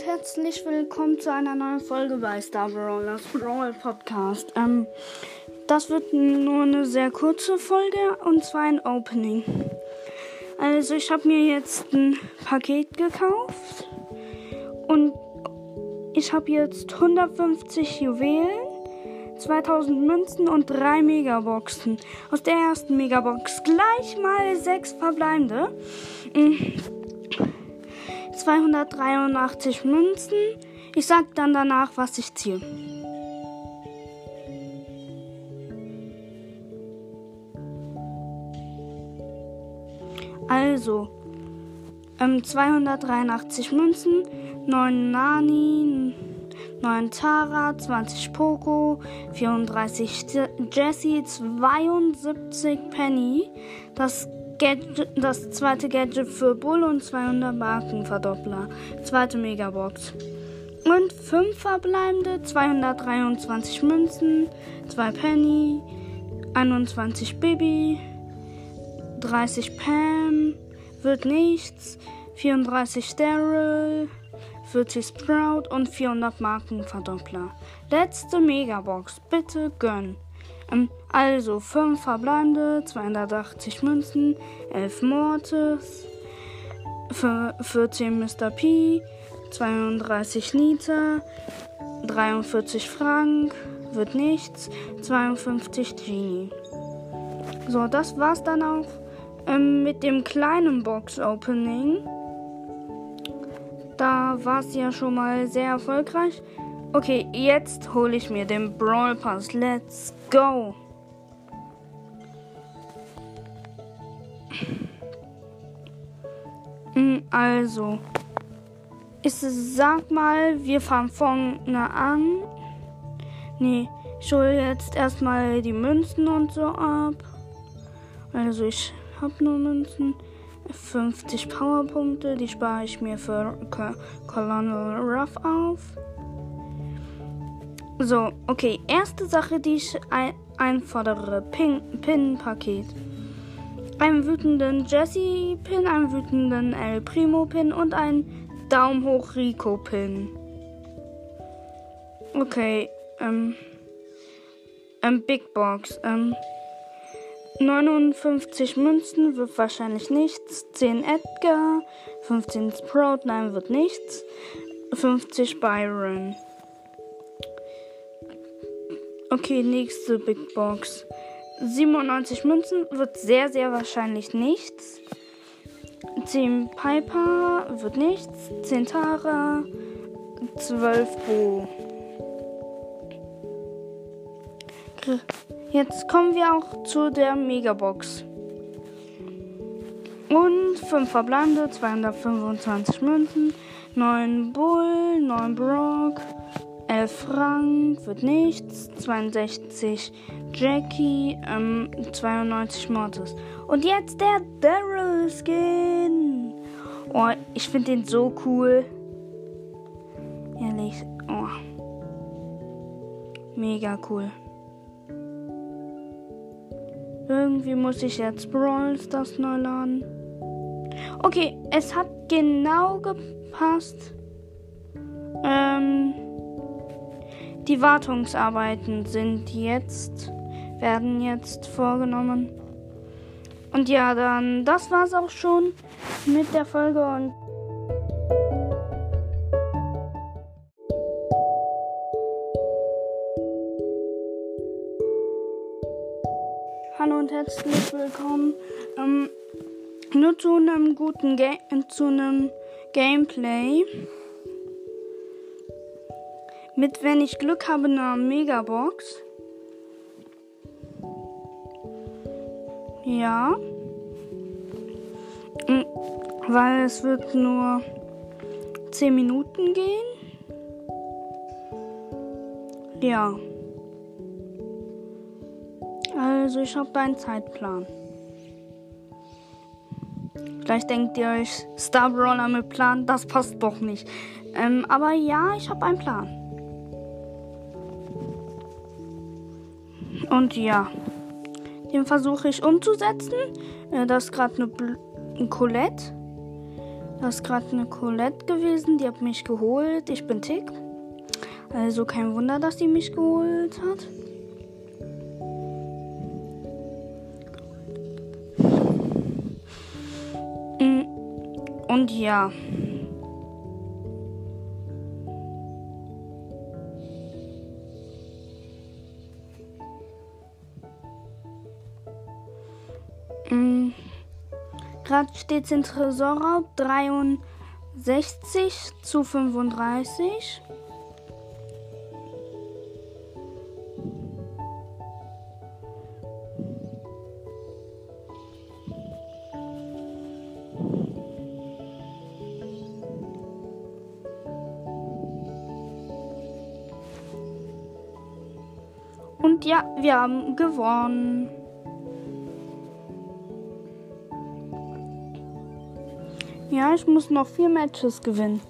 und herzlich willkommen zu einer neuen Folge bei Star Brawlers Brawl Podcast. Ähm, das wird nur eine sehr kurze Folge und zwar ein Opening. Also ich habe mir jetzt ein Paket gekauft und ich habe jetzt 150 Juwelen, 2000 Münzen und 3 Megaboxen. Aus der ersten Megabox gleich mal 6 verbleibende. 283 Münzen. Ich sag dann danach, was ich ziehe. Also, ähm, 283 Münzen, 9 Nani, 9 Tara, 20 Poco, 34 Jessie, 72 Penny. Das Gadget, das zweite Gadget für Bull und 200 Markenverdoppler. Zweite Megabox. Und 5 verbleibende, 223 Münzen, 2 Penny, 21 Baby, 30 Pam, wird nichts, 34 Daryl, 40 Sprout und 400 Markenverdoppler. Letzte Megabox, bitte gönn. Ähm, also 5 verbleibende, 280 Münzen, 11 Mortis, 14 Mr. P, 32 Liter, 43 Frank, wird nichts, 52 Genie. So, das war's dann auch ähm, mit dem kleinen Box-Opening. Da war es ja schon mal sehr erfolgreich. Okay, jetzt hole ich mir den Brawl Pass. Let's go! Hm, also, ich sag mal, wir fangen vorne an. Nee, ich hole jetzt erstmal die Münzen und so ab. Also, ich habe nur Münzen. 50 Powerpunkte, die spare ich mir für Colonel Ruff auf. So, okay. Erste Sache, die ich ein einfordere. Pin-Paket. Einen wütenden Jesse-Pin, einen wütenden El Primo-Pin und einen Daumen hoch Rico-Pin. Okay, ähm, ähm, Big Box, ähm, 59 Münzen wird wahrscheinlich nichts. 10 Edgar. 15 Sprout, nein, wird nichts. 50 Byron. Okay, nächste Big Box. 97 Münzen wird sehr, sehr wahrscheinlich nichts. 10 Piper wird nichts. 10 Tara. 12 Bo. Jetzt kommen wir auch zu der Megabox. Und 5 verbleibende, 225 Münzen, 9 Bull, 9 Brock, 11 Frank, wird nichts, 62 Jackie, ähm, 92 Mortis. Und jetzt der Daryl Skin. Oh, ich finde den so cool. Ehrlich, oh. Mega cool. Irgendwie muss ich jetzt Brawl Stars neu laden. Okay, es hat genau gepasst. Ähm, die Wartungsarbeiten sind jetzt, werden jetzt vorgenommen. Und ja, dann, das war's auch schon mit der Folge und Hallo und herzlich willkommen ähm, nur zu einem guten Ga zu einem Gameplay mit wenn ich Glück habe einer Megabox. Ja. Hm, weil es wird nur 10 Minuten gehen. Ja. Also ich habe einen Zeitplan. Vielleicht denkt ihr euch, Star Brawler mit Plan, das passt doch nicht. Ähm, aber ja, ich habe einen Plan. Und ja, den versuche ich umzusetzen. Äh, das ist gerade eine, Bl eine Colette. Das ist gerade eine Colette gewesen, die hat mich geholt. Ich bin Tick. Also kein Wunder, dass die mich geholt hat. Mm, und ja. Gerade steht in Tresorraub 63 zu 35. Und ja, wir haben gewonnen. Ja, ich muss noch vier Matches gewinnen.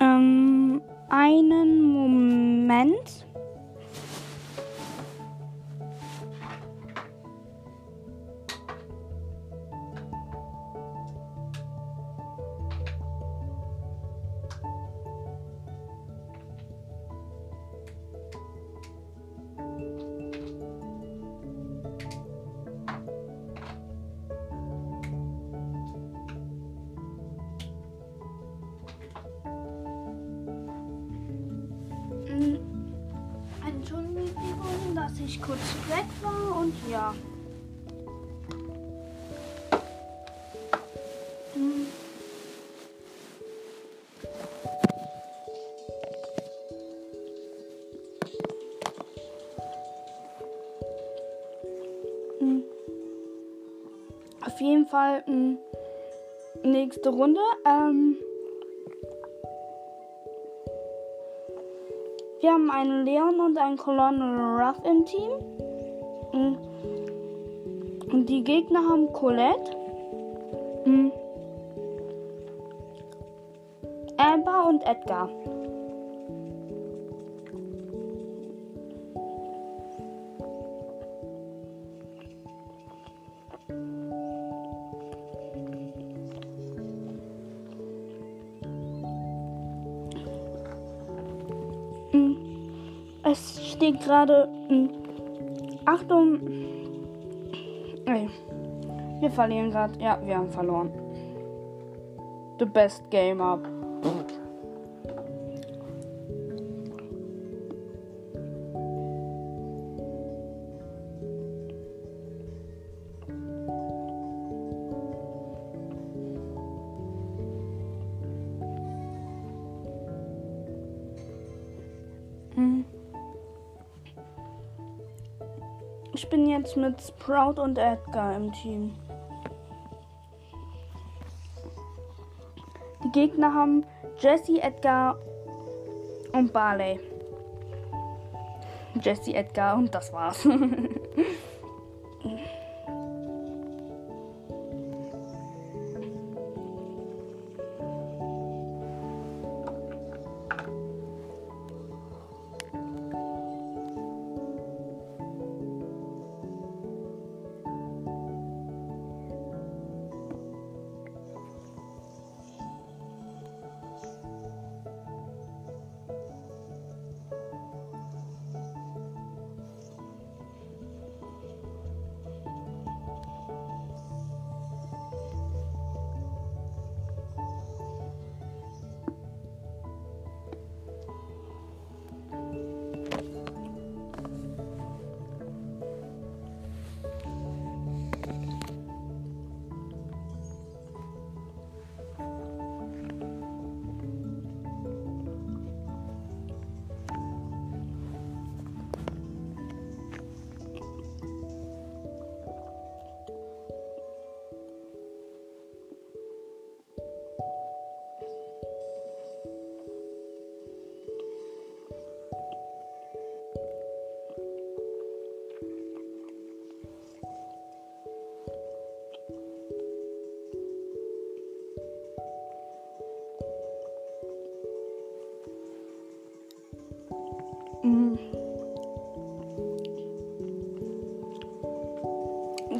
Ähm, einen Moment. Und ja. Hm. Auf jeden Fall hm, nächste Runde. Ähm, Wir haben einen Leon und einen Colonel Ruff im Team. Mm. Und die Gegner haben Colette, mm. Amber und Edgar. Es steht gerade. Achtung. Ey. Wir verlieren gerade. Ja, wir haben verloren. The best game up. Ich bin jetzt mit Sprout und Edgar im Team. Die Gegner haben Jesse, Edgar und Barley. Jesse, Edgar und das war's.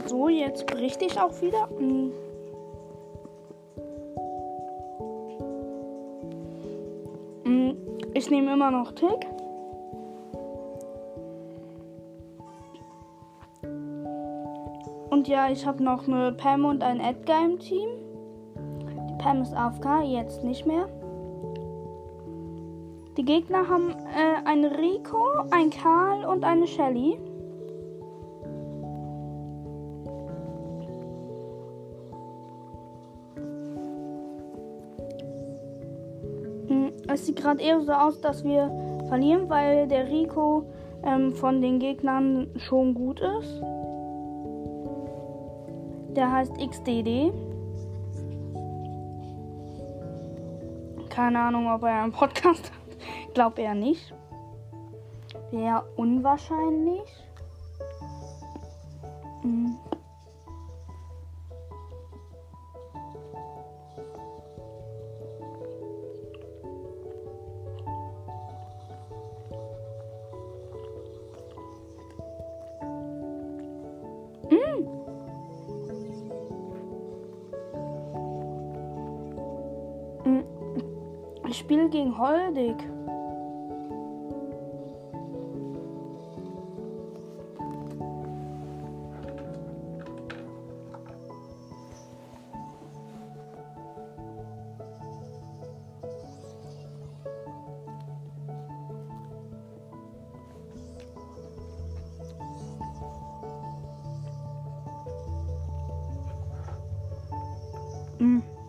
So, jetzt berichte ich auch wieder. Mm. Mm. Ich nehme immer noch Tick. Und ja, ich habe noch eine Pam und einen Edgar im Team. Die Pam ist AFK, jetzt nicht mehr. Die Gegner haben äh, einen Rico, ein Karl und eine Shelly. Hm, es sieht gerade eher so aus, dass wir verlieren, weil der Rico ähm, von den Gegnern schon gut ist. Der heißt XDD. Keine Ahnung, ob er einen Podcast hat. Glaub eher nicht. Sehr unwahrscheinlich. Mhm. Ich spiele gegen Holdig. 嗯。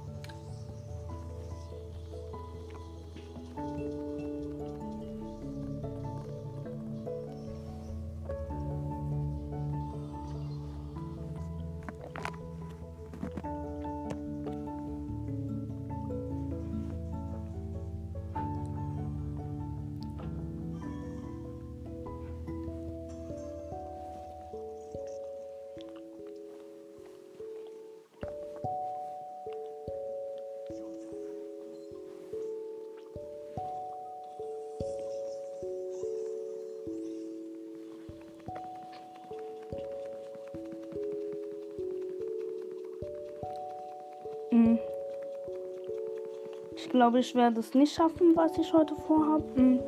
Glaube, ich werde es nicht schaffen, was ich heute vorhabe. Mm.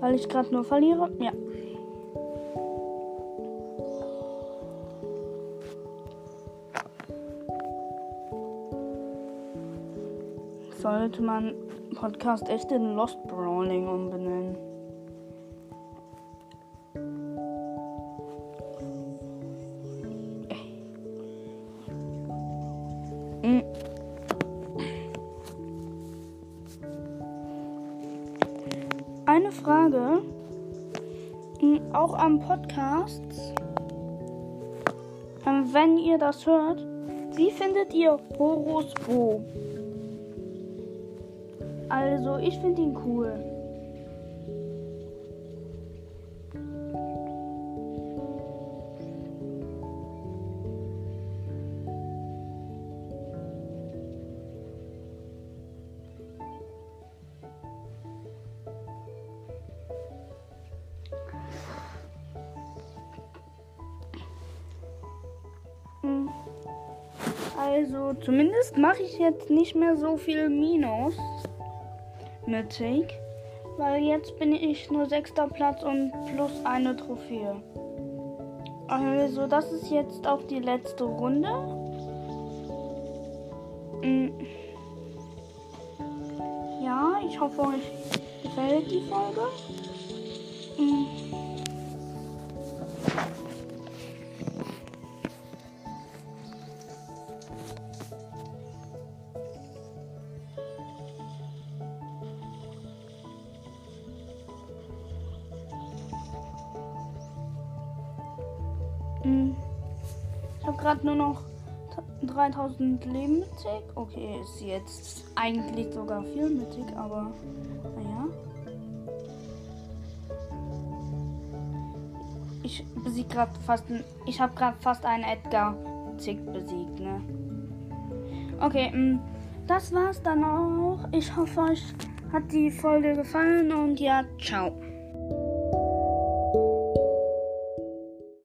Weil ich gerade nur verliere. Ja. Sollte man Podcast echt in Lost Brawling umbenennen. Eine Frage, mm, auch am Podcast, ähm, wenn ihr das hört, wie findet ihr Horus Bo? Also, ich finde ihn cool. Also, zumindest mache ich jetzt nicht mehr so viel Minus mit Tick, weil jetzt bin ich nur sechster Platz und plus eine Trophäe. Also, das ist jetzt auch die letzte Runde. Hm. Ja, ich hoffe, euch gefällt die Folge. 3000 Leben mit Tick. Okay, ist jetzt eigentlich sogar viel mit Tick, aber naja. Ich besieg gerade fast. Ich habe gerade fast einen Edgar Tick besiegt, ne? Okay, das war's dann auch. Ich hoffe, euch hat die Folge gefallen und ja, ciao.